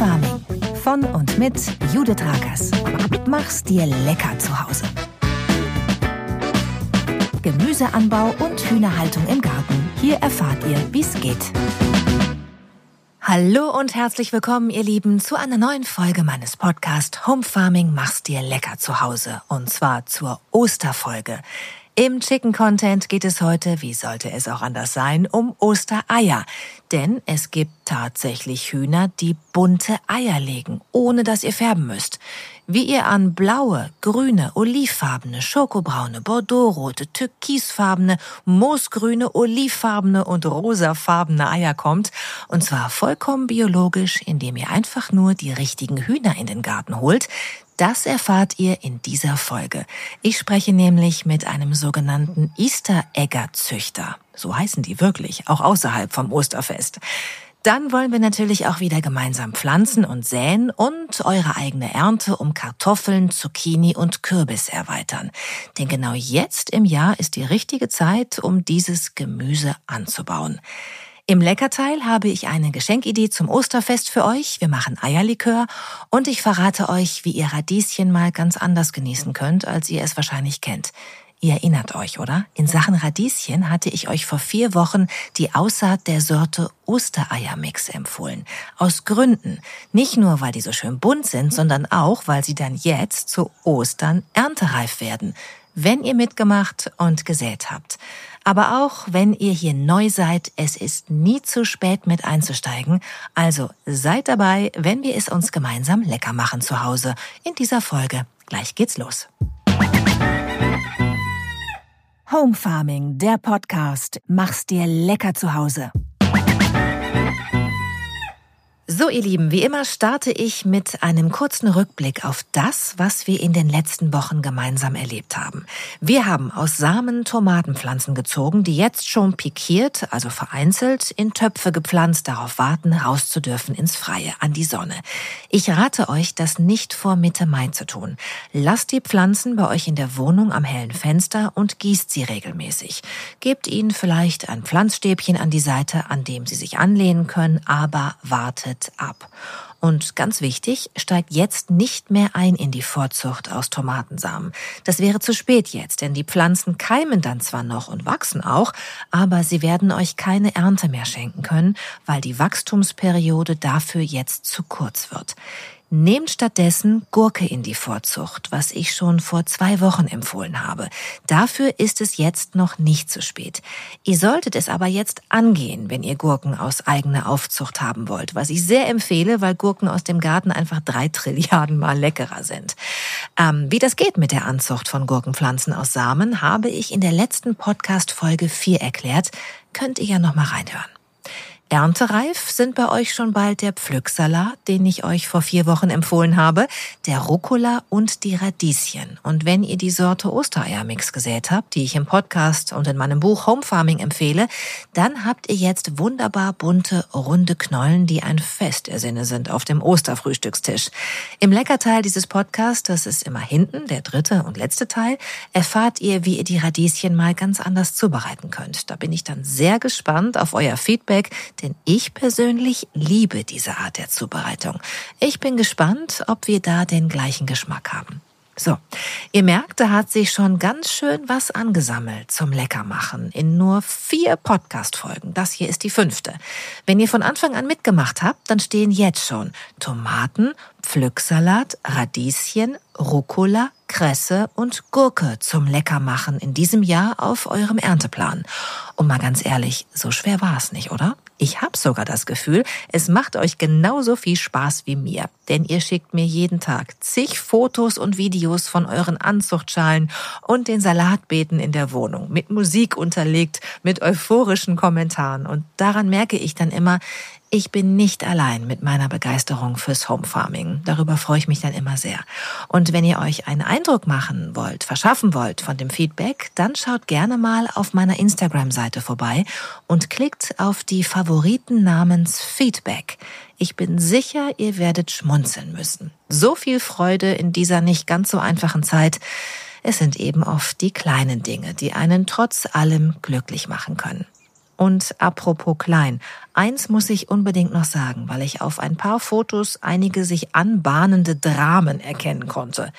Home Farming von und mit Judith Rakers. Mach's dir lecker zu Hause. Gemüseanbau und Hühnerhaltung im Garten. Hier erfahrt ihr, wie's geht. Hallo und herzlich willkommen, ihr Lieben, zu einer neuen Folge meines Podcasts Home Farming Mach's dir lecker zu Hause. Und zwar zur Osterfolge. Im Chicken Content geht es heute, wie sollte es auch anders sein, um Ostereier. Denn es gibt tatsächlich Hühner, die bunte Eier legen, ohne dass ihr färben müsst. Wie ihr an blaue, grüne, olivfarbene, schokobraune, bordeauxrote, türkisfarbene, moosgrüne, olivfarbene und rosafarbene Eier kommt, und zwar vollkommen biologisch, indem ihr einfach nur die richtigen Hühner in den Garten holt, das erfahrt ihr in dieser Folge. Ich spreche nämlich mit einem sogenannten Easter Egger Züchter. So heißen die wirklich, auch außerhalb vom Osterfest. Dann wollen wir natürlich auch wieder gemeinsam pflanzen und säen und eure eigene Ernte um Kartoffeln, Zucchini und Kürbis erweitern. Denn genau jetzt im Jahr ist die richtige Zeit, um dieses Gemüse anzubauen. Im Leckerteil habe ich eine Geschenkidee zum Osterfest für euch. Wir machen Eierlikör und ich verrate euch, wie ihr Radieschen mal ganz anders genießen könnt, als ihr es wahrscheinlich kennt. Ihr erinnert euch, oder? In Sachen Radieschen hatte ich euch vor vier Wochen die Aussaat der Sorte Ostereiermix empfohlen. Aus Gründen. Nicht nur, weil die so schön bunt sind, sondern auch, weil sie dann jetzt zu Ostern erntereif werden. Wenn ihr mitgemacht und gesät habt. Aber auch wenn ihr hier neu seid, es ist nie zu spät mit einzusteigen. Also seid dabei, wenn wir es uns gemeinsam lecker machen zu Hause. In dieser Folge. Gleich geht's los. Home Farming, der Podcast. Mach's dir lecker zu Hause. So, ihr Lieben, wie immer starte ich mit einem kurzen Rückblick auf das, was wir in den letzten Wochen gemeinsam erlebt haben. Wir haben aus Samen Tomatenpflanzen gezogen, die jetzt schon pikiert, also vereinzelt, in Töpfe gepflanzt, darauf warten, raus zu dürfen ins Freie, an die Sonne. Ich rate euch, das nicht vor Mitte Mai zu tun. Lasst die Pflanzen bei euch in der Wohnung am hellen Fenster und gießt sie regelmäßig. Gebt ihnen vielleicht ein Pflanzstäbchen an die Seite, an dem sie sich anlehnen können, aber wartet Schritt ab. Und ganz wichtig, steigt jetzt nicht mehr ein in die Vorzucht aus Tomatensamen. Das wäre zu spät jetzt, denn die Pflanzen keimen dann zwar noch und wachsen auch, aber sie werden euch keine Ernte mehr schenken können, weil die Wachstumsperiode dafür jetzt zu kurz wird. Nehmt stattdessen Gurke in die Vorzucht, was ich schon vor zwei Wochen empfohlen habe. Dafür ist es jetzt noch nicht zu spät. Ihr solltet es aber jetzt angehen, wenn ihr Gurken aus eigener Aufzucht haben wollt, was ich sehr empfehle, weil Gurken aus dem Garten einfach drei Trilliarden mal leckerer sind. Ähm, wie das geht mit der Anzucht von Gurkenpflanzen aus Samen, habe ich in der letzten Podcast Folge 4 erklärt. Könnt ihr ja noch mal reinhören. Erntereif sind bei euch schon bald der Pflücksalat, den ich euch vor vier Wochen empfohlen habe, der Rucola und die Radieschen. Und wenn ihr die Sorte Ostereiermix gesät habt, die ich im Podcast und in meinem Buch Home Farming empfehle, dann habt ihr jetzt wunderbar bunte, runde Knollen, die ein Fest der Sinne sind auf dem Osterfrühstückstisch. Im Leckerteil dieses Podcasts, das ist immer hinten, der dritte und letzte Teil, erfahrt ihr, wie ihr die Radieschen mal ganz anders zubereiten könnt. Da bin ich dann sehr gespannt auf euer Feedback, denn ich persönlich liebe diese Art der Zubereitung. Ich bin gespannt, ob wir da den gleichen Geschmack haben. So, ihr merkt, da hat sich schon ganz schön was angesammelt zum Leckermachen in nur vier Podcast-Folgen. Das hier ist die fünfte. Wenn ihr von Anfang an mitgemacht habt, dann stehen jetzt schon Tomaten, Pflücksalat, Radieschen, Rucola, Kresse und Gurke zum Leckermachen in diesem Jahr auf eurem Ernteplan. Und mal ganz ehrlich, so schwer war es nicht, oder? Ich habe sogar das Gefühl, es macht euch genauso viel Spaß wie mir, denn ihr schickt mir jeden Tag zig Fotos und Videos von euren Anzuchtschalen und den Salatbeeten in der Wohnung, mit Musik unterlegt, mit euphorischen Kommentaren und daran merke ich dann immer, ich bin nicht allein mit meiner Begeisterung fürs Home Farming. Darüber freue ich mich dann immer sehr. Und wenn ihr euch einen Eindruck machen wollt, verschaffen wollt von dem Feedback, dann schaut gerne mal auf meiner Instagram-Seite vorbei und klickt auf die Favoriten namens Feedback. Ich bin sicher, ihr werdet schmunzeln müssen. So viel Freude in dieser nicht ganz so einfachen Zeit. Es sind eben oft die kleinen Dinge, die einen trotz allem glücklich machen können. Und apropos klein, eins muss ich unbedingt noch sagen, weil ich auf ein paar Fotos einige sich anbahnende Dramen erkennen konnte.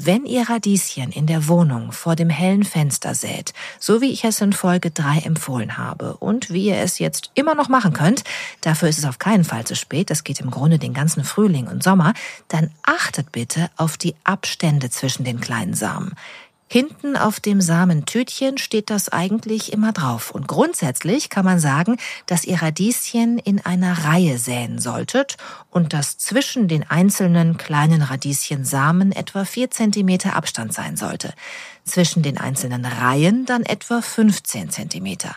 Wenn ihr Radieschen in der Wohnung vor dem hellen Fenster sät, so wie ich es in Folge 3 empfohlen habe und wie ihr es jetzt immer noch machen könnt, dafür ist es auf keinen Fall zu spät, das geht im Grunde den ganzen Frühling und Sommer, dann achtet bitte auf die Abstände zwischen den kleinen Samen. Hinten auf dem Samentütchen steht das eigentlich immer drauf. Und grundsätzlich kann man sagen, dass ihr Radieschen in einer Reihe säen solltet und dass zwischen den einzelnen kleinen Radieschensamen etwa vier Zentimeter Abstand sein sollte. Zwischen den einzelnen Reihen dann etwa 15 Zentimeter.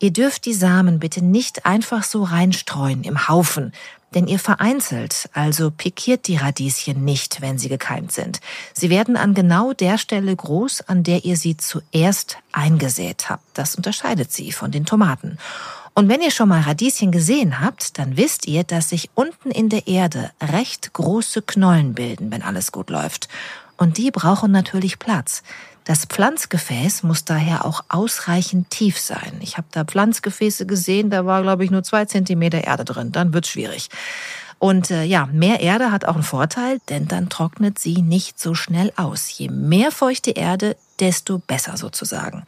Ihr dürft die Samen bitte nicht einfach so reinstreuen im Haufen denn ihr vereinzelt, also pikiert die Radieschen nicht, wenn sie gekeimt sind. Sie werden an genau der Stelle groß, an der ihr sie zuerst eingesät habt. Das unterscheidet sie von den Tomaten. Und wenn ihr schon mal Radieschen gesehen habt, dann wisst ihr, dass sich unten in der Erde recht große Knollen bilden, wenn alles gut läuft. Und die brauchen natürlich Platz. Das Pflanzgefäß muss daher auch ausreichend tief sein. Ich habe da Pflanzgefäße gesehen, da war, glaube ich, nur zwei Zentimeter Erde drin. Dann wird's schwierig. Und äh, ja, mehr Erde hat auch einen Vorteil, denn dann trocknet sie nicht so schnell aus. Je mehr feuchte Erde, desto besser sozusagen.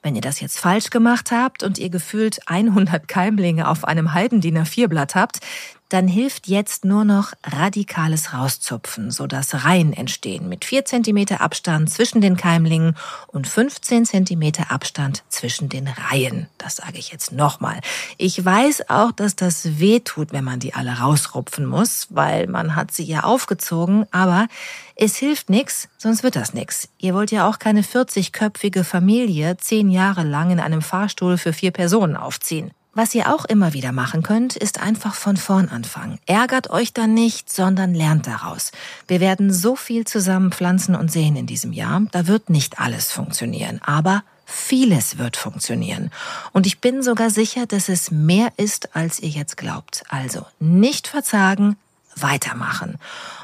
Wenn ihr das jetzt falsch gemacht habt und ihr gefühlt 100 Keimlinge auf einem halben DIN A4-Blatt habt, dann hilft jetzt nur noch radikales Rauszupfen, sodass Reihen entstehen mit 4 cm Abstand zwischen den Keimlingen und 15 cm Abstand zwischen den Reihen. Das sage ich jetzt nochmal. Ich weiß auch, dass das weh tut, wenn man die alle rausrupfen muss, weil man hat sie ja aufgezogen, aber es hilft nichts, sonst wird das nichts. Ihr wollt ja auch keine 40-köpfige Familie zehn Jahre lang in einem Fahrstuhl für vier Personen aufziehen. Was ihr auch immer wieder machen könnt, ist einfach von vorn anfangen. Ärgert euch dann nicht, sondern lernt daraus. Wir werden so viel zusammen pflanzen und sehen in diesem Jahr. Da wird nicht alles funktionieren, aber vieles wird funktionieren. Und ich bin sogar sicher, dass es mehr ist, als ihr jetzt glaubt. Also nicht verzagen, weitermachen.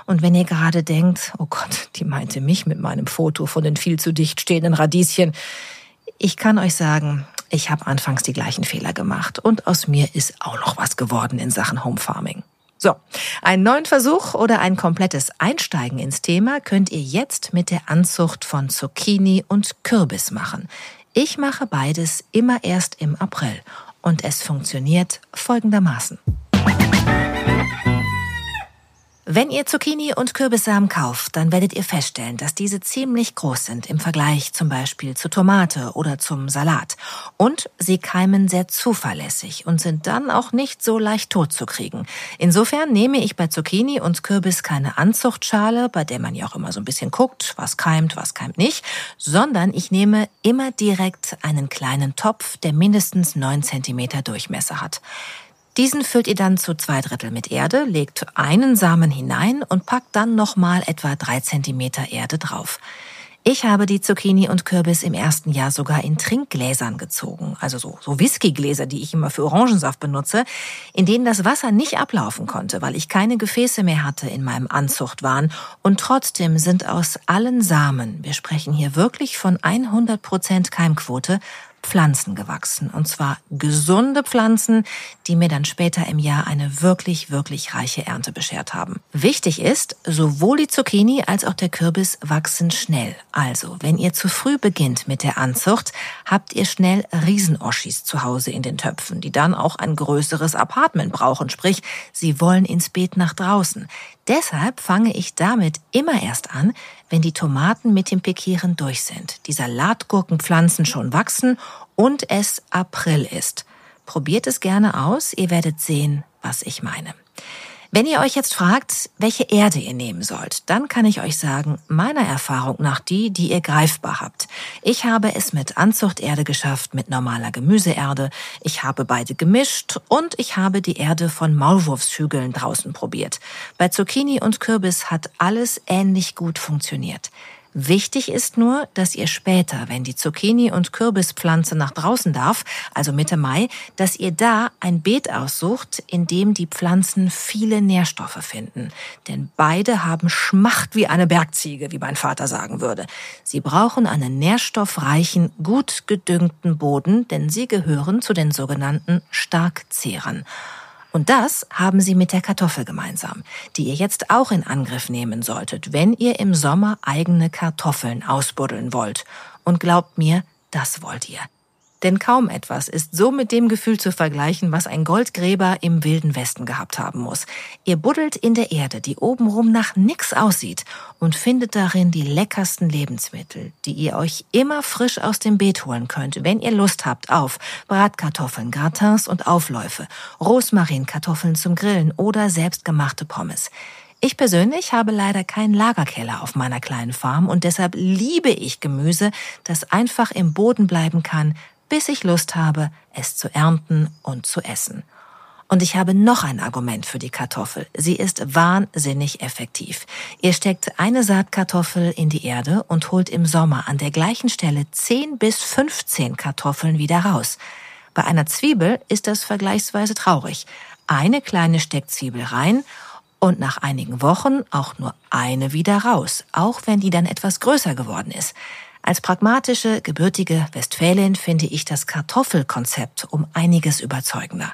Und wenn ihr gerade denkt, oh Gott, die meinte mich mit meinem Foto von den viel zu dicht stehenden Radieschen, ich kann euch sagen, ich habe anfangs die gleichen Fehler gemacht und aus mir ist auch noch was geworden in Sachen Home Farming. So, einen neuen Versuch oder ein komplettes Einsteigen ins Thema könnt ihr jetzt mit der Anzucht von Zucchini und Kürbis machen. Ich mache beides immer erst im April und es funktioniert folgendermaßen. Wenn ihr Zucchini und Kürbissamen kauft, dann werdet ihr feststellen, dass diese ziemlich groß sind im Vergleich zum Beispiel zur Tomate oder zum Salat. Und sie keimen sehr zuverlässig und sind dann auch nicht so leicht tot zu kriegen. Insofern nehme ich bei Zucchini und Kürbis keine Anzuchtschale, bei der man ja auch immer so ein bisschen guckt, was keimt, was keimt nicht, sondern ich nehme immer direkt einen kleinen Topf, der mindestens neun Zentimeter Durchmesser hat. Diesen füllt ihr dann zu zwei Drittel mit Erde, legt einen Samen hinein und packt dann nochmal etwa drei Zentimeter Erde drauf. Ich habe die Zucchini und Kürbis im ersten Jahr sogar in Trinkgläsern gezogen, also so, so Whiskygläser, die ich immer für Orangensaft benutze, in denen das Wasser nicht ablaufen konnte, weil ich keine Gefäße mehr hatte in meinem Anzuchtwahn. Und trotzdem sind aus allen Samen, wir sprechen hier wirklich von 100 Prozent Keimquote, Pflanzen gewachsen. Und zwar gesunde Pflanzen, die mir dann später im Jahr eine wirklich, wirklich reiche Ernte beschert haben. Wichtig ist, sowohl die Zucchini als auch der Kürbis wachsen schnell. Also, wenn ihr zu früh beginnt mit der Anzucht, habt ihr schnell Riesenoschis zu Hause in den Töpfen, die dann auch ein größeres Apartment brauchen. Sprich, sie wollen ins Beet nach draußen. Deshalb fange ich damit immer erst an, wenn die Tomaten mit dem Pikieren durch sind, die Salatgurkenpflanzen schon wachsen und es April ist. Probiert es gerne aus, ihr werdet sehen, was ich meine. Wenn ihr euch jetzt fragt, welche Erde ihr nehmen sollt, dann kann ich euch sagen, meiner Erfahrung nach die, die ihr greifbar habt. Ich habe es mit Anzuchterde geschafft, mit normaler Gemüseerde. Ich habe beide gemischt und ich habe die Erde von Maulwurfshügeln draußen probiert. Bei Zucchini und Kürbis hat alles ähnlich gut funktioniert. Wichtig ist nur, dass ihr später, wenn die Zucchini- und Kürbispflanze nach draußen darf, also Mitte Mai, dass ihr da ein Beet aussucht, in dem die Pflanzen viele Nährstoffe finden. Denn beide haben Schmacht wie eine Bergziege, wie mein Vater sagen würde. Sie brauchen einen nährstoffreichen, gut gedüngten Boden, denn sie gehören zu den sogenannten Starkzehrern. Und das haben sie mit der Kartoffel gemeinsam, die ihr jetzt auch in Angriff nehmen solltet, wenn ihr im Sommer eigene Kartoffeln ausbuddeln wollt. Und glaubt mir, das wollt ihr. Denn kaum etwas ist so mit dem Gefühl zu vergleichen, was ein Goldgräber im wilden Westen gehabt haben muss. Ihr buddelt in der Erde, die obenrum nach nix aussieht, und findet darin die leckersten Lebensmittel, die ihr euch immer frisch aus dem Beet holen könnt, wenn ihr Lust habt auf Bratkartoffeln, Gratins und Aufläufe, Rosmarinkartoffeln zum Grillen oder selbstgemachte Pommes. Ich persönlich habe leider keinen Lagerkeller auf meiner kleinen Farm und deshalb liebe ich Gemüse, das einfach im Boden bleiben kann, bis ich Lust habe, es zu ernten und zu essen. Und ich habe noch ein Argument für die Kartoffel. Sie ist wahnsinnig effektiv. Ihr steckt eine Saatkartoffel in die Erde und holt im Sommer an der gleichen Stelle 10 bis 15 Kartoffeln wieder raus. Bei einer Zwiebel ist das vergleichsweise traurig. Eine kleine Steckzwiebel rein und nach einigen Wochen auch nur eine wieder raus, auch wenn die dann etwas größer geworden ist. Als pragmatische, gebürtige Westfälin finde ich das Kartoffelkonzept um einiges überzeugender.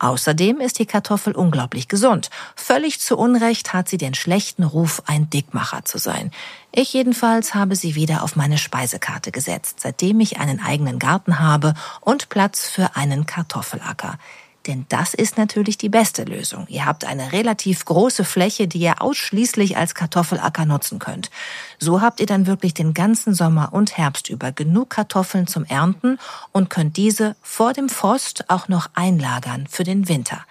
Außerdem ist die Kartoffel unglaublich gesund. Völlig zu Unrecht hat sie den schlechten Ruf, ein Dickmacher zu sein. Ich jedenfalls habe sie wieder auf meine Speisekarte gesetzt, seitdem ich einen eigenen Garten habe und Platz für einen Kartoffelacker. Denn das ist natürlich die beste Lösung. Ihr habt eine relativ große Fläche, die ihr ausschließlich als Kartoffelacker nutzen könnt. So habt ihr dann wirklich den ganzen Sommer und Herbst über genug Kartoffeln zum Ernten und könnt diese vor dem Frost auch noch einlagern für den Winter.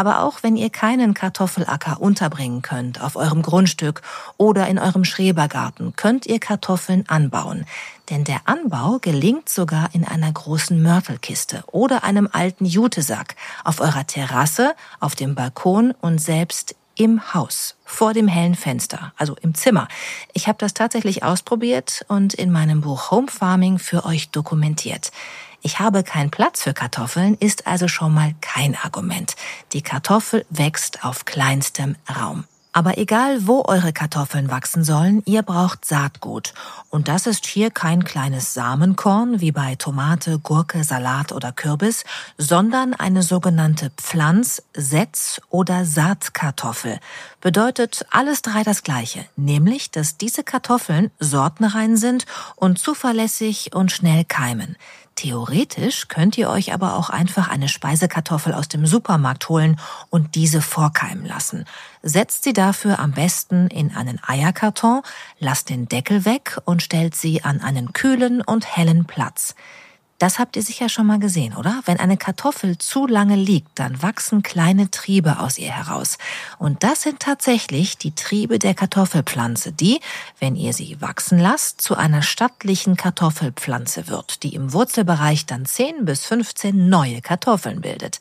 Aber auch wenn ihr keinen Kartoffelacker unterbringen könnt auf eurem Grundstück oder in eurem Schrebergarten, könnt ihr Kartoffeln anbauen. Denn der Anbau gelingt sogar in einer großen Mörtelkiste oder einem alten Jutesack, auf eurer Terrasse, auf dem Balkon und selbst im Haus, vor dem hellen Fenster, also im Zimmer. Ich habe das tatsächlich ausprobiert und in meinem Buch Home Farming für euch dokumentiert. Ich habe keinen Platz für Kartoffeln ist also schon mal kein Argument. Die Kartoffel wächst auf kleinstem Raum. Aber egal, wo eure Kartoffeln wachsen sollen, ihr braucht Saatgut. Und das ist hier kein kleines Samenkorn wie bei Tomate, Gurke, Salat oder Kürbis, sondern eine sogenannte Pflanz-, Setz- oder Saatkartoffel. Bedeutet alles drei das gleiche, nämlich, dass diese Kartoffeln sortenrein sind und zuverlässig und schnell keimen. Theoretisch könnt ihr euch aber auch einfach eine Speisekartoffel aus dem Supermarkt holen und diese vorkeimen lassen. Setzt sie dafür am besten in einen Eierkarton, lasst den Deckel weg und stellt sie an einen kühlen und hellen Platz. Das habt ihr sicher schon mal gesehen, oder? Wenn eine Kartoffel zu lange liegt, dann wachsen kleine Triebe aus ihr heraus. Und das sind tatsächlich die Triebe der Kartoffelpflanze, die, wenn ihr sie wachsen lasst, zu einer stattlichen Kartoffelpflanze wird, die im Wurzelbereich dann 10 bis 15 neue Kartoffeln bildet.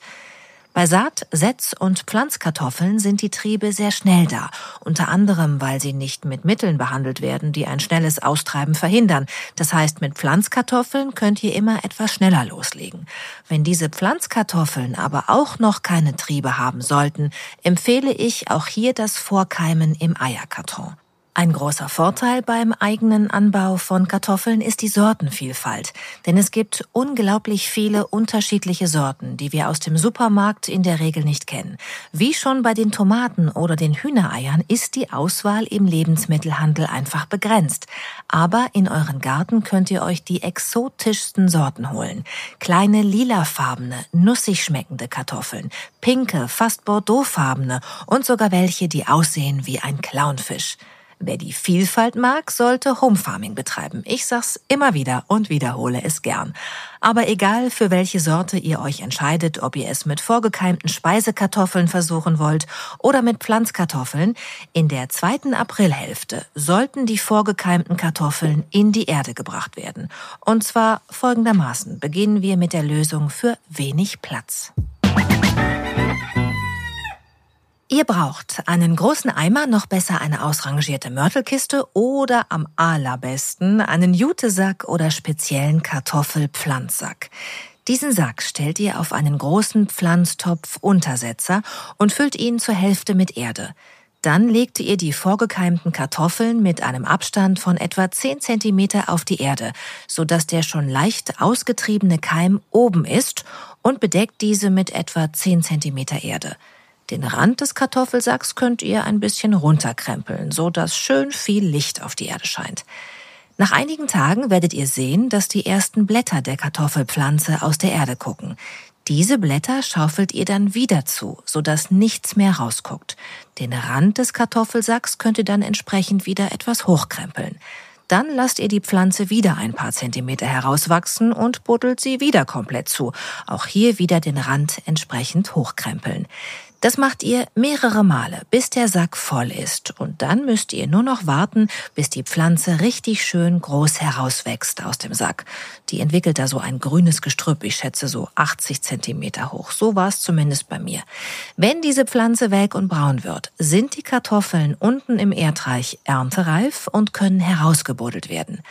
Bei Saat-, Setz- und Pflanzkartoffeln sind die Triebe sehr schnell da, unter anderem, weil sie nicht mit Mitteln behandelt werden, die ein schnelles Austreiben verhindern. Das heißt, mit Pflanzkartoffeln könnt ihr immer etwas schneller loslegen. Wenn diese Pflanzkartoffeln aber auch noch keine Triebe haben sollten, empfehle ich auch hier das Vorkeimen im Eierkarton. Ein großer Vorteil beim eigenen Anbau von Kartoffeln ist die Sortenvielfalt, denn es gibt unglaublich viele unterschiedliche Sorten, die wir aus dem Supermarkt in der Regel nicht kennen. Wie schon bei den Tomaten oder den Hühnereiern ist die Auswahl im Lebensmittelhandel einfach begrenzt. Aber in euren Garten könnt ihr euch die exotischsten Sorten holen. Kleine lilafarbene, nussig schmeckende Kartoffeln, pinke, fast bordeauxfarbene und sogar welche, die aussehen wie ein Clownfisch. Wer die Vielfalt mag, sollte Home Farming betreiben. Ich sag's immer wieder und wiederhole es gern. Aber egal, für welche Sorte ihr euch entscheidet, ob ihr es mit vorgekeimten Speisekartoffeln versuchen wollt oder mit Pflanzkartoffeln, in der zweiten Aprilhälfte sollten die vorgekeimten Kartoffeln in die Erde gebracht werden. Und zwar folgendermaßen beginnen wir mit der Lösung für wenig Platz. Ihr braucht einen großen Eimer, noch besser eine ausrangierte Mörtelkiste oder am allerbesten einen Jutesack oder speziellen Kartoffelpflanzsack. Diesen Sack stellt ihr auf einen großen Pflanztopf-Untersetzer und füllt ihn zur Hälfte mit Erde. Dann legte ihr die vorgekeimten Kartoffeln mit einem Abstand von etwa 10 cm auf die Erde, sodass der schon leicht ausgetriebene Keim oben ist und bedeckt diese mit etwa 10 cm Erde. Den Rand des Kartoffelsacks könnt ihr ein bisschen runterkrempeln, so dass schön viel Licht auf die Erde scheint. Nach einigen Tagen werdet ihr sehen, dass die ersten Blätter der Kartoffelpflanze aus der Erde gucken. Diese Blätter schaufelt ihr dann wieder zu, sodass nichts mehr rausguckt. Den Rand des Kartoffelsacks könnt ihr dann entsprechend wieder etwas hochkrempeln. Dann lasst ihr die Pflanze wieder ein paar Zentimeter herauswachsen und buddelt sie wieder komplett zu. Auch hier wieder den Rand entsprechend hochkrempeln. Das macht ihr mehrere Male, bis der Sack voll ist. Und dann müsst ihr nur noch warten, bis die Pflanze richtig schön groß herauswächst aus dem Sack. Die entwickelt da so ein grünes Gestrüpp, ich schätze so 80 Zentimeter hoch. So war es zumindest bei mir. Wenn diese Pflanze welk und braun wird, sind die Kartoffeln unten im Erdreich erntereif und können herausgebuddelt werden.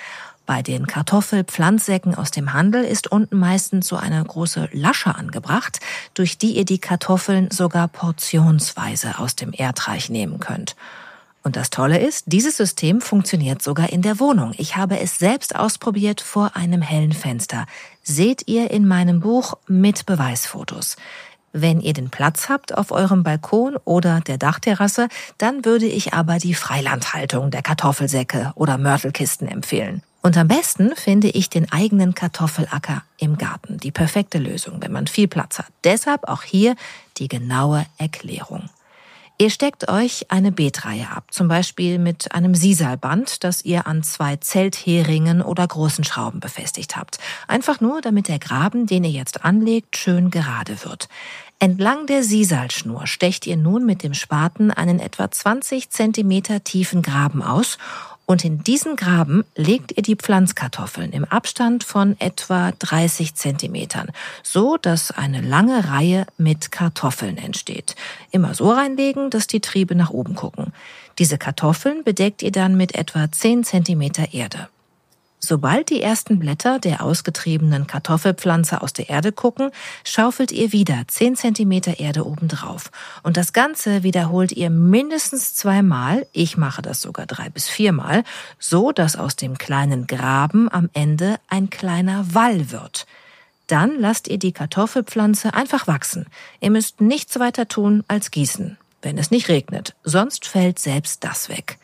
Bei den Kartoffelpflanzsäcken aus dem Handel ist unten meistens so eine große Lasche angebracht, durch die ihr die Kartoffeln sogar portionsweise aus dem Erdreich nehmen könnt. Und das Tolle ist, dieses System funktioniert sogar in der Wohnung. Ich habe es selbst ausprobiert vor einem hellen Fenster. Seht ihr in meinem Buch mit Beweisfotos. Wenn ihr den Platz habt auf eurem Balkon oder der Dachterrasse, dann würde ich aber die Freilandhaltung der Kartoffelsäcke oder Mörtelkisten empfehlen. Und am besten finde ich den eigenen Kartoffelacker im Garten. Die perfekte Lösung, wenn man viel Platz hat. Deshalb auch hier die genaue Erklärung. Ihr steckt euch eine Beetreihe ab, zum Beispiel mit einem Sisalband, das ihr an zwei Zeltheringen oder großen Schrauben befestigt habt. Einfach nur, damit der Graben, den ihr jetzt anlegt, schön gerade wird. Entlang der Sisalschnur stecht ihr nun mit dem Spaten einen etwa 20 Zentimeter tiefen Graben aus und in diesen Graben legt ihr die Pflanzkartoffeln im Abstand von etwa 30 Zentimetern, so dass eine lange Reihe mit Kartoffeln entsteht. Immer so reinlegen, dass die Triebe nach oben gucken. Diese Kartoffeln bedeckt ihr dann mit etwa 10 Zentimeter Erde. Sobald die ersten Blätter der ausgetriebenen Kartoffelpflanze aus der Erde gucken, schaufelt ihr wieder 10 cm Erde obendrauf. Und das Ganze wiederholt ihr mindestens zweimal, ich mache das sogar drei bis viermal, so dass aus dem kleinen Graben am Ende ein kleiner Wall wird. Dann lasst ihr die Kartoffelpflanze einfach wachsen. Ihr müsst nichts weiter tun als gießen, wenn es nicht regnet, sonst fällt selbst das weg.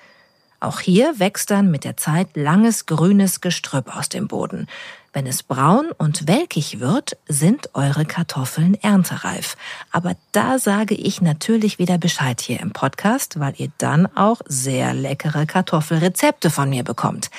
Auch hier wächst dann mit der Zeit langes grünes Gestrüpp aus dem Boden. Wenn es braun und welkig wird, sind eure Kartoffeln erntereif. Aber da sage ich natürlich wieder Bescheid hier im Podcast, weil ihr dann auch sehr leckere Kartoffelrezepte von mir bekommt.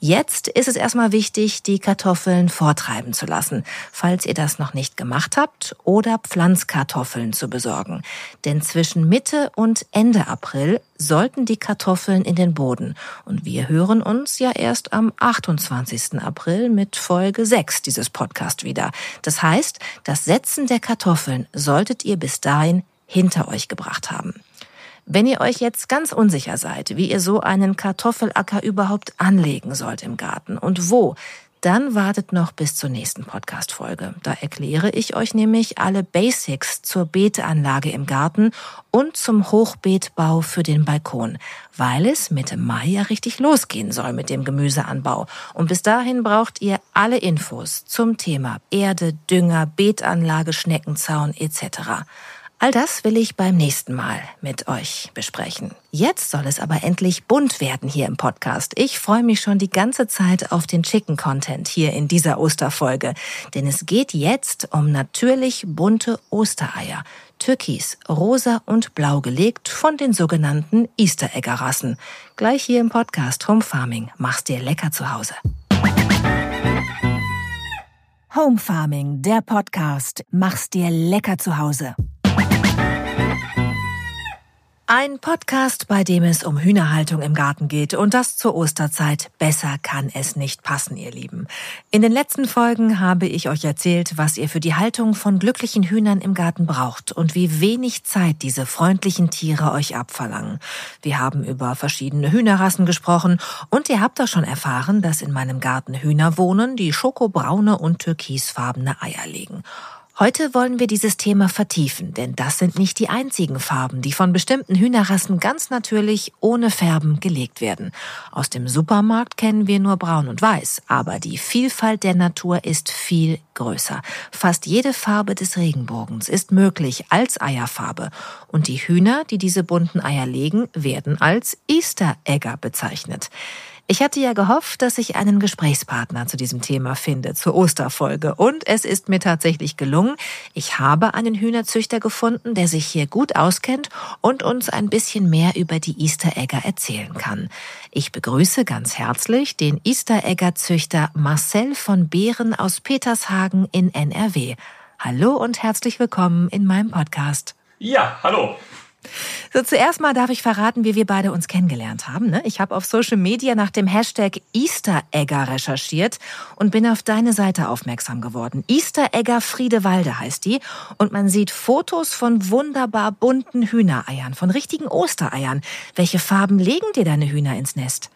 Jetzt ist es erstmal wichtig, die Kartoffeln vortreiben zu lassen, falls ihr das noch nicht gemacht habt, oder Pflanzkartoffeln zu besorgen. Denn zwischen Mitte und Ende April sollten die Kartoffeln in den Boden. Und wir hören uns ja erst am 28. April mit Folge 6 dieses Podcast wieder. Das heißt, das Setzen der Kartoffeln solltet ihr bis dahin hinter euch gebracht haben. Wenn ihr euch jetzt ganz unsicher seid, wie ihr so einen Kartoffelacker überhaupt anlegen sollt im Garten und wo, dann wartet noch bis zur nächsten Podcast-Folge. Da erkläre ich euch nämlich alle Basics zur Beetanlage im Garten und zum Hochbeetbau für den Balkon, weil es Mitte Mai ja richtig losgehen soll mit dem Gemüseanbau. Und bis dahin braucht ihr alle Infos zum Thema Erde, Dünger, Beetanlage, Schneckenzaun etc. All das will ich beim nächsten Mal mit euch besprechen. Jetzt soll es aber endlich bunt werden hier im Podcast. Ich freue mich schon die ganze Zeit auf den Chicken Content hier in dieser Osterfolge, denn es geht jetzt um natürlich bunte Ostereier. Türkis, rosa und blau gelegt von den sogenannten Easter Egger Rassen. Gleich hier im Podcast Home Farming. Mach's dir lecker zu Hause. Home Farming, der Podcast. Mach's dir lecker zu Hause. Ein Podcast, bei dem es um Hühnerhaltung im Garten geht und das zur Osterzeit. Besser kann es nicht passen, ihr Lieben. In den letzten Folgen habe ich euch erzählt, was ihr für die Haltung von glücklichen Hühnern im Garten braucht und wie wenig Zeit diese freundlichen Tiere euch abverlangen. Wir haben über verschiedene Hühnerrassen gesprochen und ihr habt auch schon erfahren, dass in meinem Garten Hühner wohnen, die schokobraune und türkisfarbene Eier legen. Heute wollen wir dieses Thema vertiefen, denn das sind nicht die einzigen Farben, die von bestimmten Hühnerrassen ganz natürlich ohne Färben gelegt werden. Aus dem Supermarkt kennen wir nur braun und weiß, aber die Vielfalt der Natur ist viel größer. Fast jede Farbe des Regenbogens ist möglich als Eierfarbe und die Hühner, die diese bunten Eier legen, werden als Easter Egger bezeichnet. Ich hatte ja gehofft, dass ich einen Gesprächspartner zu diesem Thema finde, zur Osterfolge. Und es ist mir tatsächlich gelungen. Ich habe einen Hühnerzüchter gefunden, der sich hier gut auskennt und uns ein bisschen mehr über die Easter Egger erzählen kann. Ich begrüße ganz herzlich den Easter Egger Züchter Marcel von Behren aus Petershagen in NRW. Hallo und herzlich willkommen in meinem Podcast. Ja, hallo. So, zuerst mal darf ich verraten, wie wir beide uns kennengelernt haben. Ne? Ich habe auf Social Media nach dem Hashtag Easter Egger recherchiert und bin auf deine Seite aufmerksam geworden. Easter Egger Friedewalde heißt die. Und man sieht Fotos von wunderbar bunten Hühnereiern, von richtigen Ostereiern. Welche Farben legen dir deine Hühner ins Nest?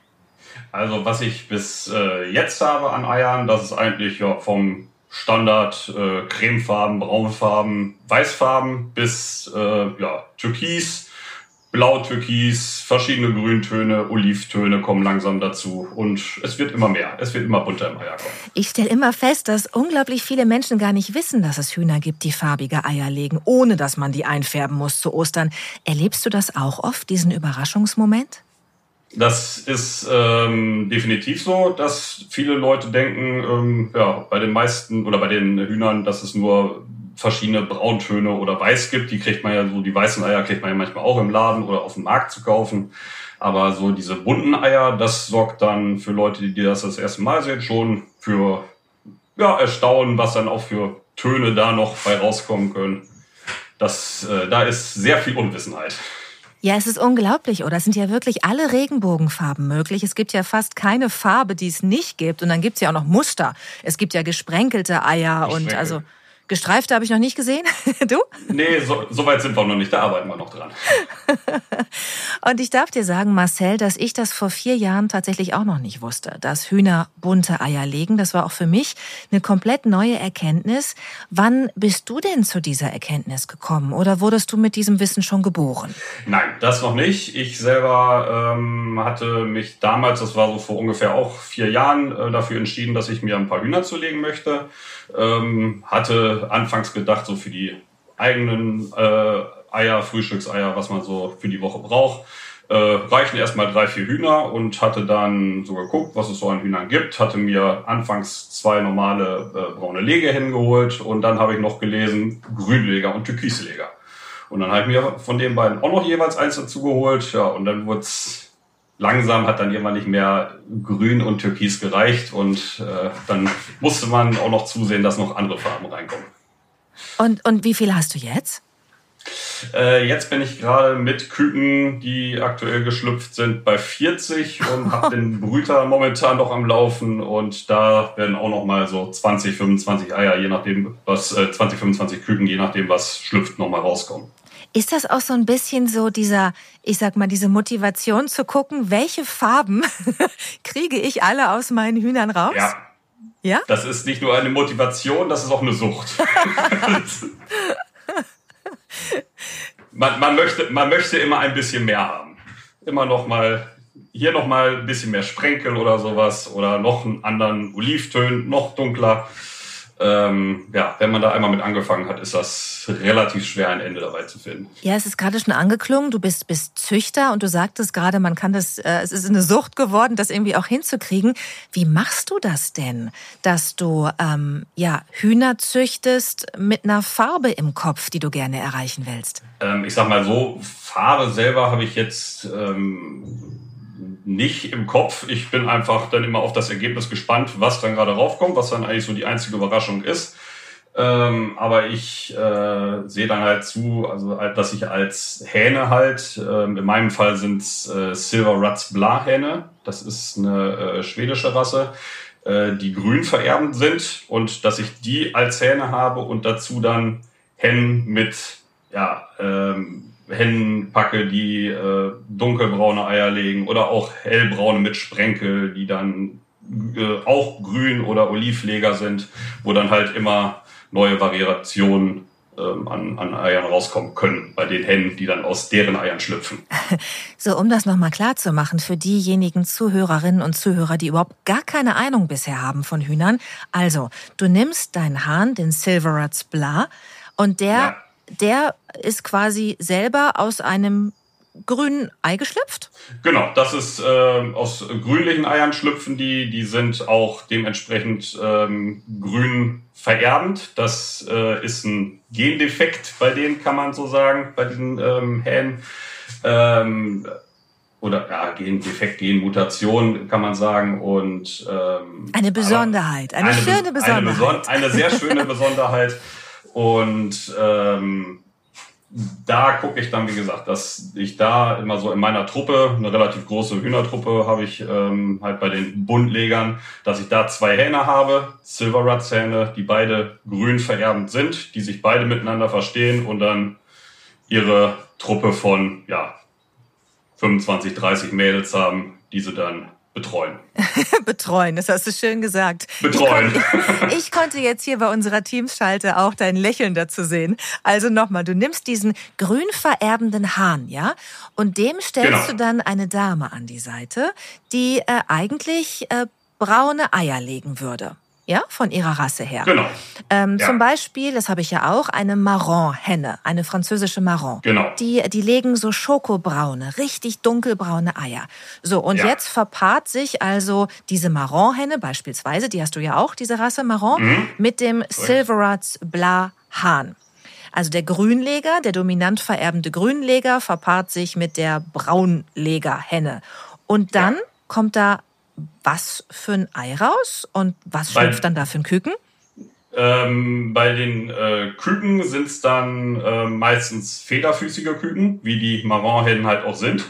Also was ich bis äh, jetzt habe an Eiern, das ist eigentlich ja, vom Standard äh, Cremefarben, Braunfarben, Weißfarben bis äh, ja, Türkis, Blau-Türkis, verschiedene Grüntöne, Olivtöne kommen langsam dazu und es wird immer mehr, es wird immer bunter im Eierkorb. Ich stelle immer fest, dass unglaublich viele Menschen gar nicht wissen, dass es Hühner gibt, die farbige Eier legen, ohne dass man die einfärben muss zu Ostern. Erlebst du das auch oft, diesen Überraschungsmoment? Das ist ähm, definitiv so, dass viele Leute denken, ähm, ja, bei den meisten oder bei den Hühnern, dass es nur verschiedene Brauntöne oder Weiß gibt. Die kriegt man ja so, die weißen Eier kriegt man ja manchmal auch im Laden oder auf dem Markt zu kaufen. Aber so diese bunten Eier, das sorgt dann für Leute, die das das erste Mal sehen, schon für ja, Erstaunen, was dann auch für Töne da noch bei rauskommen können. Das, äh, da ist sehr viel Unwissenheit. Ja, es ist unglaublich, oder? Es sind ja wirklich alle Regenbogenfarben möglich. Es gibt ja fast keine Farbe, die es nicht gibt. Und dann gibt es ja auch noch Muster. Es gibt ja gesprenkelte Eier und also Gestreifte habe ich noch nicht gesehen. du? Nee, so, so, weit sind wir noch nicht. Da arbeiten wir noch dran. und ich darf dir sagen, Marcel, dass ich das vor vier Jahren tatsächlich auch noch nicht wusste, dass Hühner bunte Eier legen. Das war auch für mich eine komplett neue Erkenntnis. Wann bist du denn zu dieser Erkenntnis gekommen? Oder wurdest du mit diesem Wissen schon geboren? Nein, das noch nicht. Ich selber ähm, hatte mich damals, das war so vor ungefähr auch vier Jahren, äh, dafür entschieden, dass ich mir ein paar Hühner zulegen möchte. Ähm, hatte anfangs gedacht, so für die eigenen äh, Eier, Frühstückseier, was man so für die Woche braucht, äh, reichen erstmal drei, vier Hühner und hatte dann so geguckt, was es so an Hühnern gibt, hatte mir anfangs zwei normale äh, braune Lege hingeholt und dann habe ich noch gelesen Grünleger und Türkisleger. Und dann habe ich mir von den beiden auch noch jeweils eins dazu geholt, ja, und dann wurde es langsam hat dann irgendwann nicht mehr grün und türkis gereicht und äh, dann musste man auch noch zusehen, dass noch andere Farben reinkommen. Und, und wie viel hast du jetzt? Äh, jetzt bin ich gerade mit Küken, die aktuell geschlüpft sind, bei 40 und habe den Brüter momentan noch am Laufen und da werden auch noch mal so 20, 25 Eier, je nachdem was, äh, 20, 25 Küken, je nachdem was schlüpft, noch mal rauskommen. Ist das auch so ein bisschen so dieser, ich sag mal, diese Motivation zu gucken, welche Farben kriege ich alle aus meinen Hühnern raus? Ja. Ja? Das ist nicht nur eine Motivation, das ist auch eine Sucht. man, man, möchte, man möchte immer ein bisschen mehr haben. Immer noch mal, hier noch mal ein bisschen mehr Sprenkel oder sowas oder noch einen anderen Olivtönen, noch dunkler ähm, ja, wenn man da einmal mit angefangen hat, ist das relativ schwer, ein Ende dabei zu finden. Ja, es ist gerade schon angeklungen. Du bist, bist Züchter und du sagtest gerade, man kann das, äh, es ist eine Sucht geworden, das irgendwie auch hinzukriegen. Wie machst du das denn, dass du ähm, ja Hühner züchtest mit einer Farbe im Kopf, die du gerne erreichen willst? Ähm, ich sag mal so, Farbe selber habe ich jetzt ähm, nicht im Kopf. Ich bin einfach dann immer auf das Ergebnis gespannt, was dann gerade raufkommt, was dann eigentlich so die einzige Überraschung ist. Ähm, aber ich äh, sehe dann halt zu, also dass ich als Hähne halt, äh, in meinem Fall sind es äh, Silver Ruts Bla Hähne, das ist eine äh, schwedische Rasse, äh, die grün vererbend sind und dass ich die als Hähne habe und dazu dann Hennen mit, ja, ähm, Hennen packe, die äh, dunkelbraune Eier legen oder auch hellbraune mit Sprenkel, die dann äh, auch grün oder Olivleger sind, wo dann halt immer neue Variationen ähm, an, an Eiern rauskommen können bei den Hennen, die dann aus deren Eiern schlüpfen. So, um das nochmal klar zu machen für diejenigen Zuhörerinnen und Zuhörer, die überhaupt gar keine Ahnung bisher haben von Hühnern. Also, du nimmst deinen Hahn, den Silverats Bla, und der, ja. Der ist quasi selber aus einem grünen Ei geschlüpft? Genau, das ist äh, aus grünlichen Eiern schlüpfen die. Die sind auch dementsprechend ähm, grün vererbend. Das äh, ist ein Gendefekt bei denen, kann man so sagen, bei diesen ähm, Hähnen. Ähm, oder ja, Gendefekt, Genmutation kann man sagen. Und ähm, eine Besonderheit, eine, eine schöne Besonderheit. Eine, eine sehr schöne Besonderheit. Und ähm, da gucke ich dann, wie gesagt, dass ich da immer so in meiner Truppe, eine relativ große Hühnertruppe habe ich ähm, halt bei den Buntlegern, dass ich da zwei Hähne habe, Silver Hähne, die beide grün vererbend sind, die sich beide miteinander verstehen und dann ihre Truppe von, ja, 25, 30 Mädels haben, die sie dann Betreuen. Betreuen, das hast du schön gesagt. Betreuen. Ich, kon ich, konnte jetzt hier bei unserer Teamschalte auch dein Lächeln dazu sehen. Also nochmal, du nimmst diesen grün vererbenden Hahn, ja? Und dem stellst genau. du dann eine Dame an die Seite, die äh, eigentlich äh, braune Eier legen würde ja, von ihrer Rasse her. Genau. Ähm, ja. Zum Beispiel, das habe ich ja auch, eine Marron-Henne, eine französische Marron. Genau. Die, die legen so schokobraune, richtig dunkelbraune Eier. So, und ja. jetzt verpaart sich also diese Marron-Henne beispielsweise, die hast du ja auch, diese Rasse Marron, mhm. mit dem Silverats Bla Hahn. Also der Grünleger, der dominant vererbende Grünleger, verpaart sich mit der Braunleger-Henne. Und dann ja. kommt da was für ein Ei raus und was schlüpft dann da für ein Küken? Ähm, bei den äh, Küken sind es dann äh, meistens federfüßige Küken, wie die Marronhennen halt auch sind.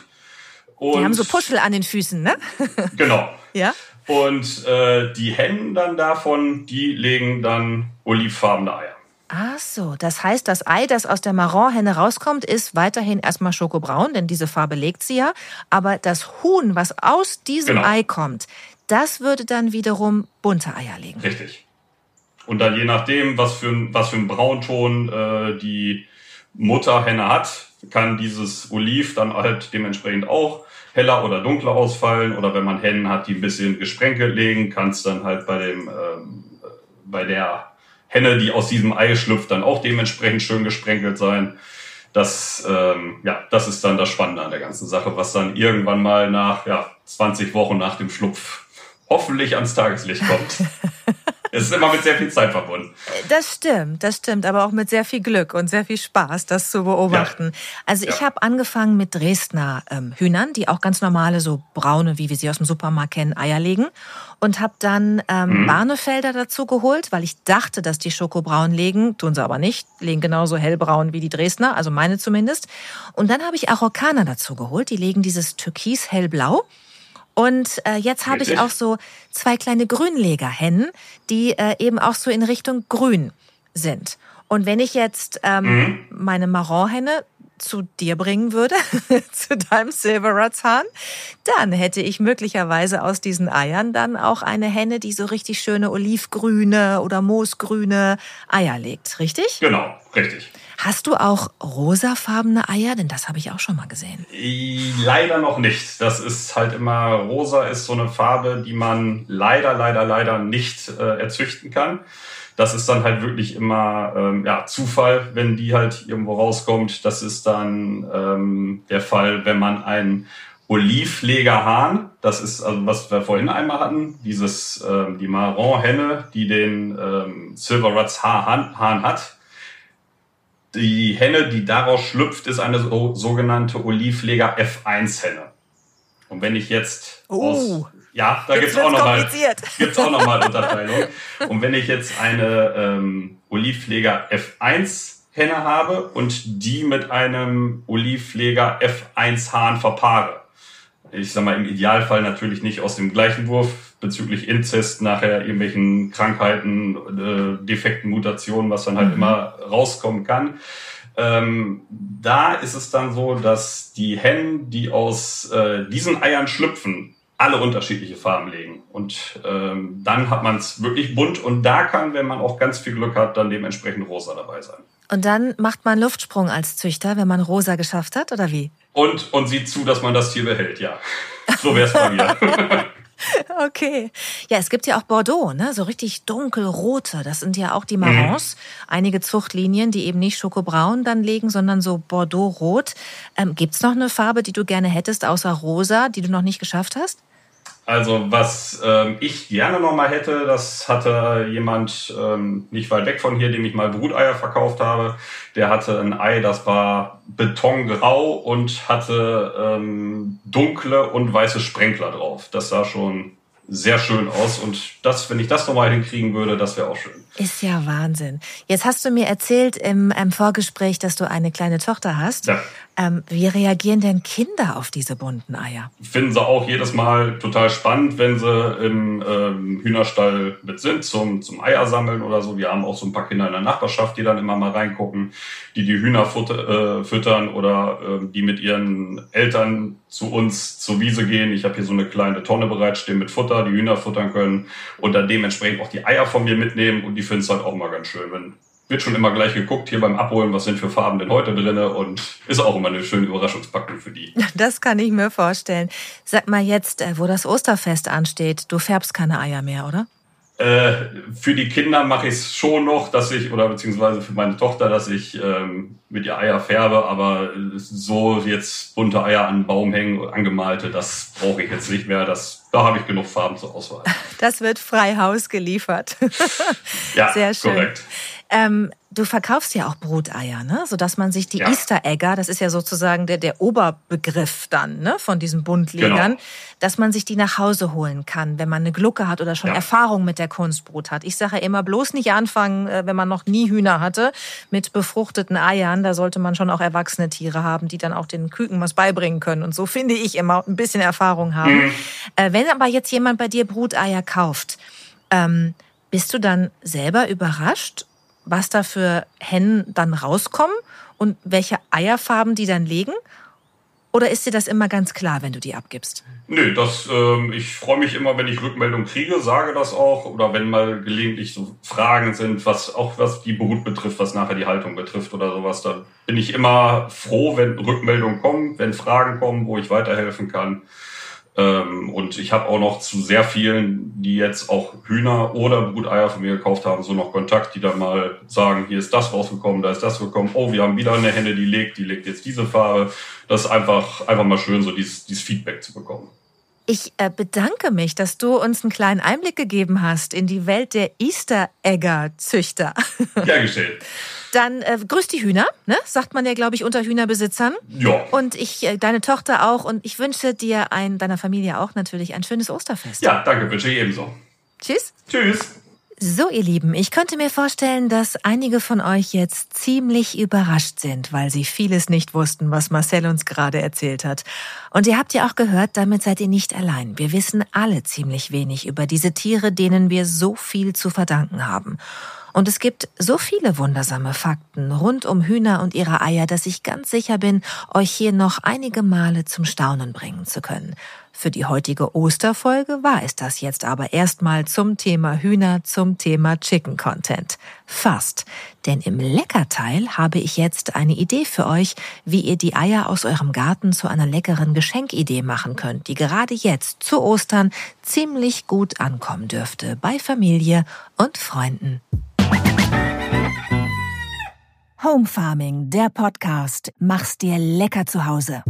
Und die haben so Puschel an den Füßen, ne? genau. Ja. Und äh, die Hennen dann davon, die legen dann olivfarbene Eier. Ach so, das heißt, das Ei, das aus der Marronhenne rauskommt, ist weiterhin erstmal schokobraun, denn diese Farbe legt sie ja. Aber das Huhn, was aus diesem genau. Ei kommt, das würde dann wiederum bunte Eier legen. Richtig. Und dann je nachdem, was für, ein, was für ein Braunton äh, die Mutterhenne hat, kann dieses Oliv dann halt dementsprechend auch heller oder dunkler ausfallen. Oder wenn man Hennen hat, die ein bisschen gesprenkelt legen, kann es dann halt bei dem ähm, bei der Henne, die aus diesem Ei schlüpft, dann auch dementsprechend schön gesprenkelt sein. Das, ähm, ja, das ist dann das Spannende an der ganzen Sache, was dann irgendwann mal nach ja, 20 Wochen nach dem Schlupf hoffentlich ans Tageslicht kommt. es ist immer mit sehr viel Zeit verbunden. Das stimmt, das stimmt, aber auch mit sehr viel Glück und sehr viel Spaß, das zu beobachten. Ja. Also ich ja. habe angefangen mit Dresdner ähm, Hühnern, die auch ganz normale, so braune, wie wir sie aus dem Supermarkt kennen, Eier legen. Und habe dann ähm, mhm. Barnefelder dazu geholt, weil ich dachte, dass die Schokobraun legen, tun sie aber nicht, legen genauso hellbraun wie die Dresdner, also meine zumindest. Und dann habe ich Araukaner dazu geholt, die legen dieses Türkis hellblau. Und äh, jetzt habe ich auch so zwei kleine Grünlegerhennen, die äh, eben auch so in Richtung Grün sind. Und wenn ich jetzt ähm, mhm. meine Marronhenne zu dir bringen würde, zu deinem Silverratshahn, dann hätte ich möglicherweise aus diesen Eiern dann auch eine Henne, die so richtig schöne olivgrüne oder moosgrüne Eier legt, richtig? Genau, richtig. Hast du auch rosafarbene Eier? Denn das habe ich auch schon mal gesehen. Leider noch nicht. Das ist halt immer, rosa ist so eine Farbe, die man leider, leider, leider nicht äh, erzüchten kann. Das ist dann halt wirklich immer ähm, ja, Zufall, wenn die halt irgendwo rauskommt. Das ist dann ähm, der Fall, wenn man einen Olivlegerhahn, das ist also was wir vorhin einmal hatten, dieses ähm, die Marron-Henne, die den ähm, Silver Ruts Hahn hat, die Henne, die daraus schlüpft, ist eine sogenannte Olivleger F1-Henne. Und wenn ich jetzt oh. aus, ja, da gibt's auch noch mal, gibt's auch noch mal Unterteilung. Und wenn ich jetzt eine ähm, Olivpfleger F1 Henne habe und die mit einem Olivpfleger F1 Hahn verpaare. Ich sag mal, im Idealfall natürlich nicht aus dem gleichen Wurf bezüglich Inzest, nachher irgendwelchen Krankheiten, äh, defekten Mutationen, was dann halt mhm. immer rauskommen kann. Ähm, da ist es dann so, dass die Hennen, die aus äh, diesen Eiern schlüpfen, alle unterschiedliche Farben legen. Und ähm, dann hat man es wirklich bunt und da kann, wenn man auch ganz viel Glück hat, dann dementsprechend rosa dabei sein. Und dann macht man Luftsprung als Züchter, wenn man rosa geschafft hat, oder wie? Und, und sieht zu, dass man das Tier behält, ja. So wäre es bei mir. Okay. Ja, es gibt ja auch Bordeaux, ne? So richtig dunkelrote. Das sind ja auch die Marrons. Mhm. Einige Zuchtlinien, die eben nicht Schokobraun dann legen, sondern so Bordeaux-rot. Ähm, gibt's noch eine Farbe, die du gerne hättest, außer rosa, die du noch nicht geschafft hast? Also was ähm, ich gerne noch mal hätte, das hatte jemand ähm, nicht weit weg von hier, dem ich mal Bruteier verkauft habe. Der hatte ein Ei, das war betongrau und hatte ähm, dunkle und weiße Sprenkler drauf. Das sah schon sehr schön aus und das, wenn ich das nochmal hinkriegen würde, das wäre auch schön. Ist ja Wahnsinn. Jetzt hast du mir erzählt im, im Vorgespräch, dass du eine kleine Tochter hast. Ja. Ähm, wie reagieren denn Kinder auf diese bunten Eier? Finden sie auch jedes Mal total spannend, wenn sie im ähm, Hühnerstall mit sind zum, zum Eier sammeln oder so. Wir haben auch so ein paar Kinder in der Nachbarschaft, die dann immer mal reingucken, die die Hühner futter, äh, füttern oder äh, die mit ihren Eltern zu uns zur Wiese gehen. Ich habe hier so eine kleine Tonne bereitstehen mit Futter, die Hühner futtern können und dann dementsprechend auch die Eier von mir mitnehmen und die finden es halt auch mal ganz schön, wenn wird schon immer gleich geguckt hier beim Abholen, was sind für Farben denn heute drinne und ist auch immer eine schöne Überraschungspackung für die. Das kann ich mir vorstellen. Sag mal jetzt, äh, wo das Osterfest ansteht, du färbst keine Eier mehr, oder? Äh, für die Kinder mache ich es schon noch, dass ich, oder beziehungsweise für meine Tochter, dass ich ähm, mit ihr Eier färbe, aber so jetzt bunte Eier an den Baum hängen, angemalte, das brauche ich jetzt nicht mehr. Das, da habe ich genug Farben zur Auswahl. Das wird frei Haus geliefert. ja, Sehr schön. korrekt. Ähm, du verkaufst ja auch Bruteier, ne? sodass man sich die ja. Easter Egger, das ist ja sozusagen der, der Oberbegriff dann ne? von diesen Buntlegern, genau. dass man sich die nach Hause holen kann, wenn man eine Glucke hat oder schon ja. Erfahrung mit der Kunstbrut hat. Ich sage immer, bloß nicht anfangen, äh, wenn man noch nie Hühner hatte, mit befruchteten Eiern. Da sollte man schon auch erwachsene Tiere haben, die dann auch den Küken was beibringen können. Und so finde ich immer ein bisschen Erfahrung haben. Mhm. Äh, wenn aber jetzt jemand bei dir Bruteier kauft, ähm, bist du dann selber überrascht was da für Hennen dann rauskommen und welche Eierfarben die dann legen? Oder ist dir das immer ganz klar, wenn du die abgibst? Nö, das, ähm, ich freue mich immer, wenn ich Rückmeldung kriege, sage das auch. Oder wenn mal gelegentlich so Fragen sind, was auch was die Brut betrifft, was nachher die Haltung betrifft oder sowas, dann bin ich immer froh, wenn Rückmeldungen kommen, wenn Fragen kommen, wo ich weiterhelfen kann. Ähm, und ich habe auch noch zu sehr vielen, die jetzt auch Hühner oder Bruteier von mir gekauft haben, so noch Kontakt, die dann mal sagen, hier ist das rausgekommen, da ist das gekommen, oh, wir haben wieder eine Henne, die legt, die legt jetzt diese Farbe. Das ist einfach, einfach mal schön, so dieses, dieses Feedback zu bekommen. Ich äh, bedanke mich, dass du uns einen kleinen Einblick gegeben hast in die Welt der Easter Egger Züchter. Ja, geschehen. Dann äh, grüß die Hühner, ne? sagt man ja, glaube ich, unter Hühnerbesitzern. Ja. Und ich, äh, deine Tochter auch. Und ich wünsche dir, ein, deiner Familie auch natürlich, ein schönes Osterfest. Ja, danke, wünsche ich ebenso. Tschüss. Tschüss. So, ihr Lieben, ich könnte mir vorstellen, dass einige von euch jetzt ziemlich überrascht sind, weil sie vieles nicht wussten, was Marcel uns gerade erzählt hat. Und ihr habt ja auch gehört, damit seid ihr nicht allein. Wir wissen alle ziemlich wenig über diese Tiere, denen wir so viel zu verdanken haben. Und es gibt so viele wundersame Fakten rund um Hühner und ihre Eier, dass ich ganz sicher bin, euch hier noch einige Male zum Staunen bringen zu können. Für die heutige Osterfolge war es das jetzt aber erstmal zum Thema Hühner, zum Thema Chicken Content. Fast. Denn im Leckerteil habe ich jetzt eine Idee für euch, wie ihr die Eier aus eurem Garten zu einer leckeren Geschenkidee machen könnt, die gerade jetzt zu Ostern ziemlich gut ankommen dürfte bei Familie und Freunden. Home Farming, der Podcast. Mach's dir lecker zu Hause.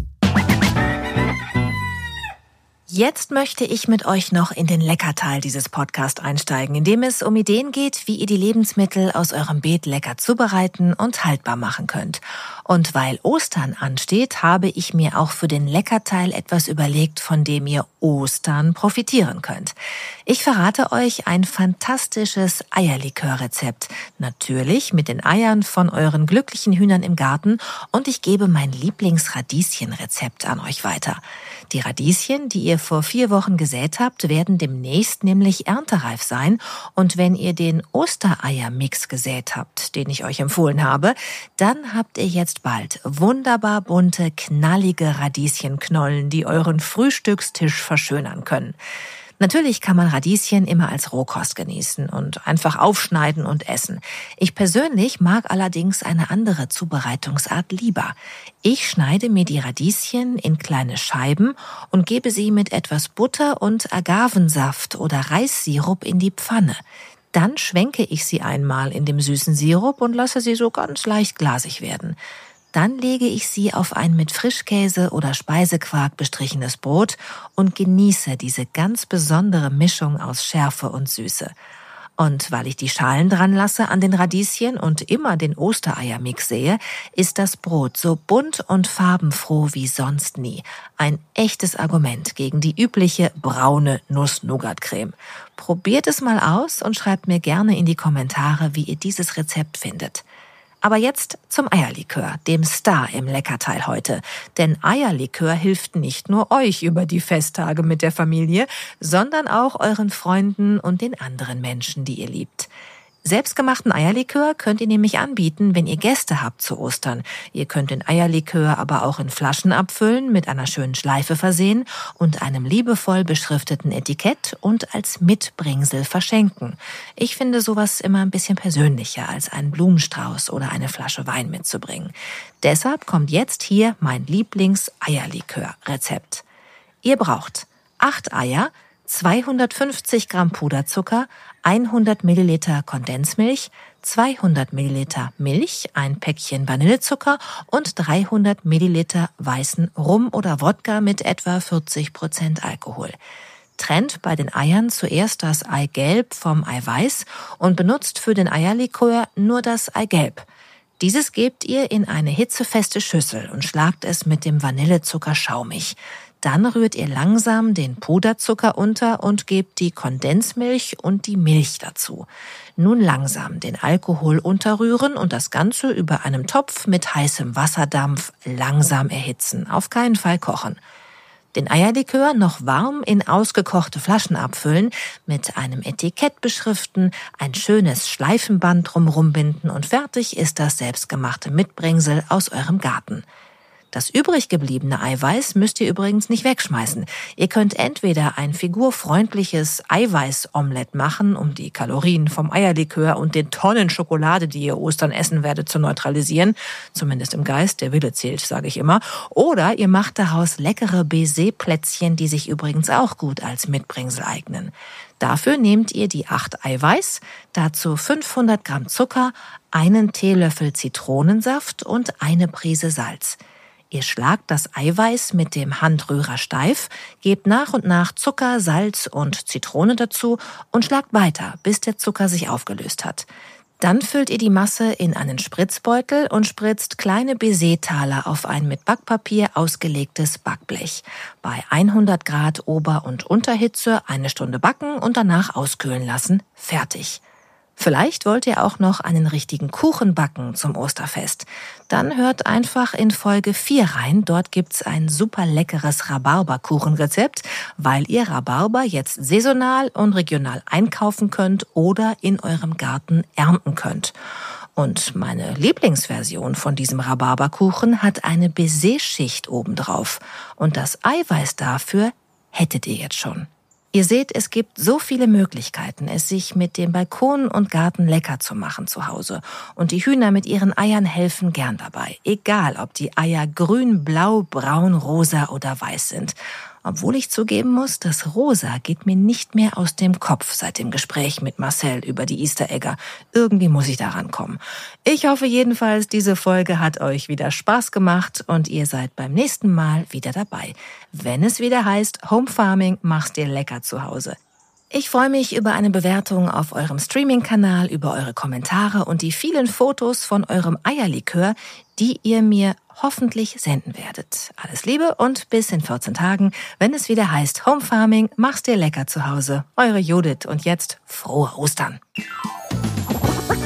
Jetzt möchte ich mit euch noch in den Leckerteil dieses Podcasts einsteigen, in dem es um Ideen geht, wie ihr die Lebensmittel aus eurem Beet lecker zubereiten und haltbar machen könnt. Und weil Ostern ansteht, habe ich mir auch für den Leckerteil etwas überlegt, von dem ihr Ostern profitieren könnt. Ich verrate euch ein fantastisches Eierlikörrezept. Natürlich mit den Eiern von euren glücklichen Hühnern im Garten und ich gebe mein Lieblingsradieschenrezept an euch weiter. Die Radieschen, die ihr vor vier Wochen gesät habt, werden demnächst nämlich erntereif sein. Und wenn ihr den Ostereiermix gesät habt, den ich euch empfohlen habe, dann habt ihr jetzt bald wunderbar bunte, knallige Radieschenknollen, die euren Frühstückstisch verschönern können. Natürlich kann man Radieschen immer als Rohkost genießen und einfach aufschneiden und essen. Ich persönlich mag allerdings eine andere Zubereitungsart lieber. Ich schneide mir die Radieschen in kleine Scheiben und gebe sie mit etwas Butter und Agavensaft oder Reissirup in die Pfanne. Dann schwenke ich sie einmal in dem süßen Sirup und lasse sie so ganz leicht glasig werden. Dann lege ich sie auf ein mit Frischkäse oder Speisequark bestrichenes Brot und genieße diese ganz besondere Mischung aus Schärfe und Süße. Und weil ich die Schalen dran lasse an den Radieschen und immer den Ostereiermix sehe, ist das Brot so bunt und farbenfroh wie sonst nie. Ein echtes Argument gegen die übliche braune Nuss-Nougat-Creme. Probiert es mal aus und schreibt mir gerne in die Kommentare, wie ihr dieses Rezept findet. Aber jetzt zum Eierlikör, dem Star im Leckerteil heute. Denn Eierlikör hilft nicht nur euch über die Festtage mit der Familie, sondern auch euren Freunden und den anderen Menschen, die ihr liebt. Selbstgemachten Eierlikör könnt ihr nämlich anbieten, wenn ihr Gäste habt zu Ostern. Ihr könnt den Eierlikör aber auch in Flaschen abfüllen, mit einer schönen Schleife versehen und einem liebevoll beschrifteten Etikett und als Mitbringsel verschenken. Ich finde sowas immer ein bisschen persönlicher, als einen Blumenstrauß oder eine Flasche Wein mitzubringen. Deshalb kommt jetzt hier mein Lieblings-Eierlikör-Rezept. Ihr braucht acht Eier, 250 Gramm Puderzucker, 100 Milliliter Kondensmilch, 200 Milliliter Milch, ein Päckchen Vanillezucker und 300 Milliliter weißen Rum oder Wodka mit etwa 40 Prozent Alkohol. Trennt bei den Eiern zuerst das Eigelb vom Eiweiß und benutzt für den Eierlikör nur das Eigelb. Dieses gebt ihr in eine hitzefeste Schüssel und schlagt es mit dem Vanillezucker schaumig. Dann rührt ihr langsam den Puderzucker unter und gebt die Kondensmilch und die Milch dazu. Nun langsam den Alkohol unterrühren und das Ganze über einem Topf mit heißem Wasserdampf langsam erhitzen. Auf keinen Fall kochen. Den Eierlikör noch warm in ausgekochte Flaschen abfüllen, mit einem Etikett beschriften, ein schönes Schleifenband drumrum binden und fertig ist das selbstgemachte Mitbringsel aus eurem Garten. Das übrig gebliebene Eiweiß müsst ihr übrigens nicht wegschmeißen. Ihr könnt entweder ein figurfreundliches Eiweißomelett machen, um die Kalorien vom Eierlikör und den Tonnen Schokolade, die ihr Ostern essen werdet, zu neutralisieren. Zumindest im Geist, der Wille zählt, sage ich immer. Oder ihr macht daraus leckere Baiser-Plätzchen, die sich übrigens auch gut als Mitbringsel eignen. Dafür nehmt ihr die acht Eiweiß, dazu 500 Gramm Zucker, einen Teelöffel Zitronensaft und eine Prise Salz. Ihr schlagt das Eiweiß mit dem Handrührer steif, gebt nach und nach Zucker, Salz und Zitrone dazu und schlagt weiter, bis der Zucker sich aufgelöst hat. Dann füllt ihr die Masse in einen Spritzbeutel und spritzt kleine Baisertaler auf ein mit Backpapier ausgelegtes Backblech. Bei 100 Grad Ober- und Unterhitze eine Stunde backen und danach auskühlen lassen. Fertig. Vielleicht wollt ihr auch noch einen richtigen Kuchen backen zum Osterfest. Dann hört einfach in Folge 4 rein. Dort gibt's ein super leckeres Rhabarberkuchenrezept, weil ihr Rhabarber jetzt saisonal und regional einkaufen könnt oder in eurem Garten ernten könnt. Und meine Lieblingsversion von diesem Rhabarberkuchen hat eine Baiser-Schicht obendrauf. Und das Eiweiß dafür hättet ihr jetzt schon. Ihr seht, es gibt so viele Möglichkeiten, es sich mit dem Balkon und Garten lecker zu machen zu Hause. Und die Hühner mit ihren Eiern helfen gern dabei. Egal, ob die Eier grün, blau, braun, rosa oder weiß sind. Obwohl ich zugeben muss, das Rosa geht mir nicht mehr aus dem Kopf seit dem Gespräch mit Marcel über die Easter Egger. Irgendwie muss ich daran kommen. Ich hoffe jedenfalls, diese Folge hat euch wieder Spaß gemacht und ihr seid beim nächsten Mal wieder dabei. Wenn es wieder heißt, Home Farming machst dir lecker zu Hause. Ich freue mich über eine Bewertung auf eurem Streaming-Kanal, über eure Kommentare und die vielen Fotos von eurem Eierlikör, die ihr mir hoffentlich senden werdet. Alles Liebe und bis in 14 Tagen, wenn es wieder heißt Home Farming, mach's dir lecker zu Hause. Eure Judith und jetzt frohe Ostern.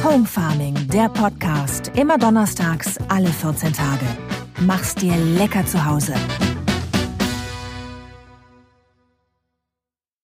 Home Farming, der Podcast, immer donnerstags, alle 14 Tage. Mach's dir lecker zu Hause.